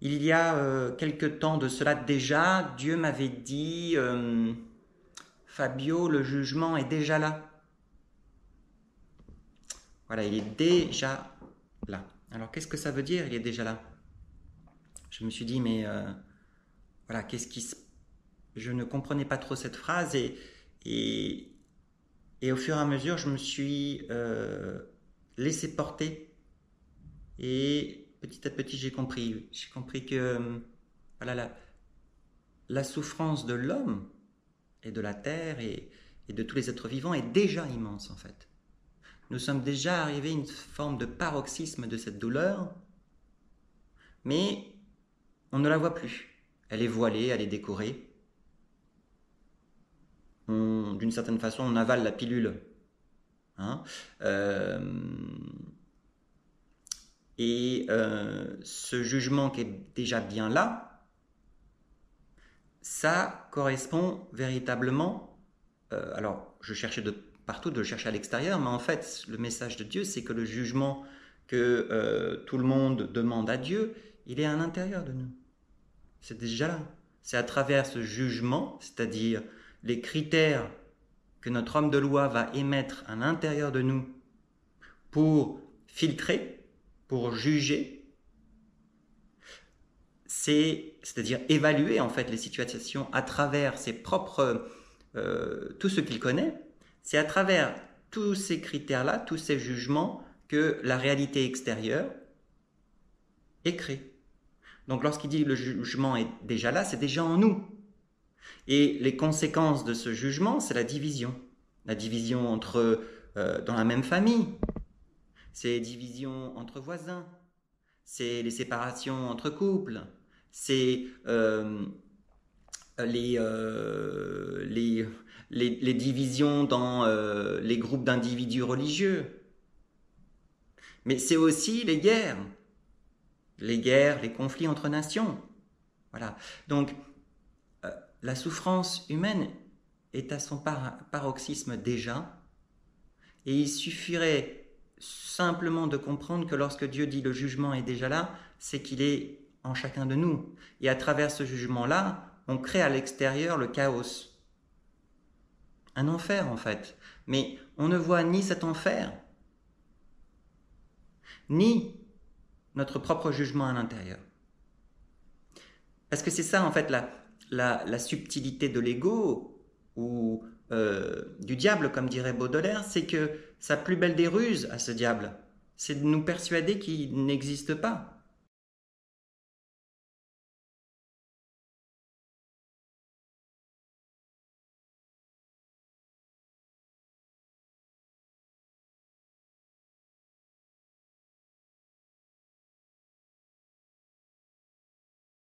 il y a euh, quelque temps de cela déjà, Dieu m'avait dit, euh, Fabio, le jugement est déjà là. Voilà, il est déjà là. Alors qu'est-ce que ça veut dire, il est déjà là? Je me suis dit, mais euh, voilà, qu'est-ce qui se... Je ne comprenais pas trop cette phrase et, et, et au fur et à mesure, je me suis laissé porter et petit à petit, j'ai compris. J'ai compris que euh, voilà, la, souffrance de l'homme et de la terre et, et, de tous les êtres vivants est déjà immense en fait. Nous sommes déjà arrivés à une forme de paroxysme de cette douleur, mais on ne la voit plus. Elle est voilée, elle est décorée. D'une certaine façon, on avale la pilule. Hein euh, et euh, ce jugement qui est déjà bien là, ça correspond véritablement. Euh, alors, je cherchais partout de le chercher à l'extérieur, mais en fait, le message de Dieu, c'est que le jugement que euh, tout le monde demande à Dieu, il est à l'intérieur de nous. C'est déjà là. C'est à travers ce jugement, c'est-à-dire les critères que notre homme de loi va émettre à l'intérieur de nous pour filtrer, pour juger, c'est, c'est-à-dire évaluer en fait les situations à travers ses propres, euh, tout ce qu'il connaît, c'est à travers tous ces critères-là, tous ces jugements, que la réalité extérieure est créée. Donc lorsqu'il dit le jugement est déjà là, c'est déjà en nous. Et les conséquences de ce jugement, c'est la division. La division entre, euh, dans la même famille, c'est les divisions entre voisins, c'est les séparations entre couples, c'est euh, euh, les, les, divisions dans euh, les groupes d'individus religieux. Mais c'est aussi les guerres, les guerres, les conflits entre nations. Voilà. Donc, la souffrance humaine est à son paroxysme déjà, et il suffirait simplement de comprendre que lorsque Dieu dit le jugement est déjà là, c'est qu'il est en chacun de nous. Et à travers ce jugement-là, on crée à l'extérieur le chaos. Un enfer en fait. Mais on ne voit ni cet enfer, ni notre propre jugement à l'intérieur. Parce que c'est ça en fait la, la, subtilité de l'ego ou euh, du diable, comme dirait Baudelaire, c'est que sa plus belle des ruses à ce diable, c'est de nous persuader qu'il n'existe pas.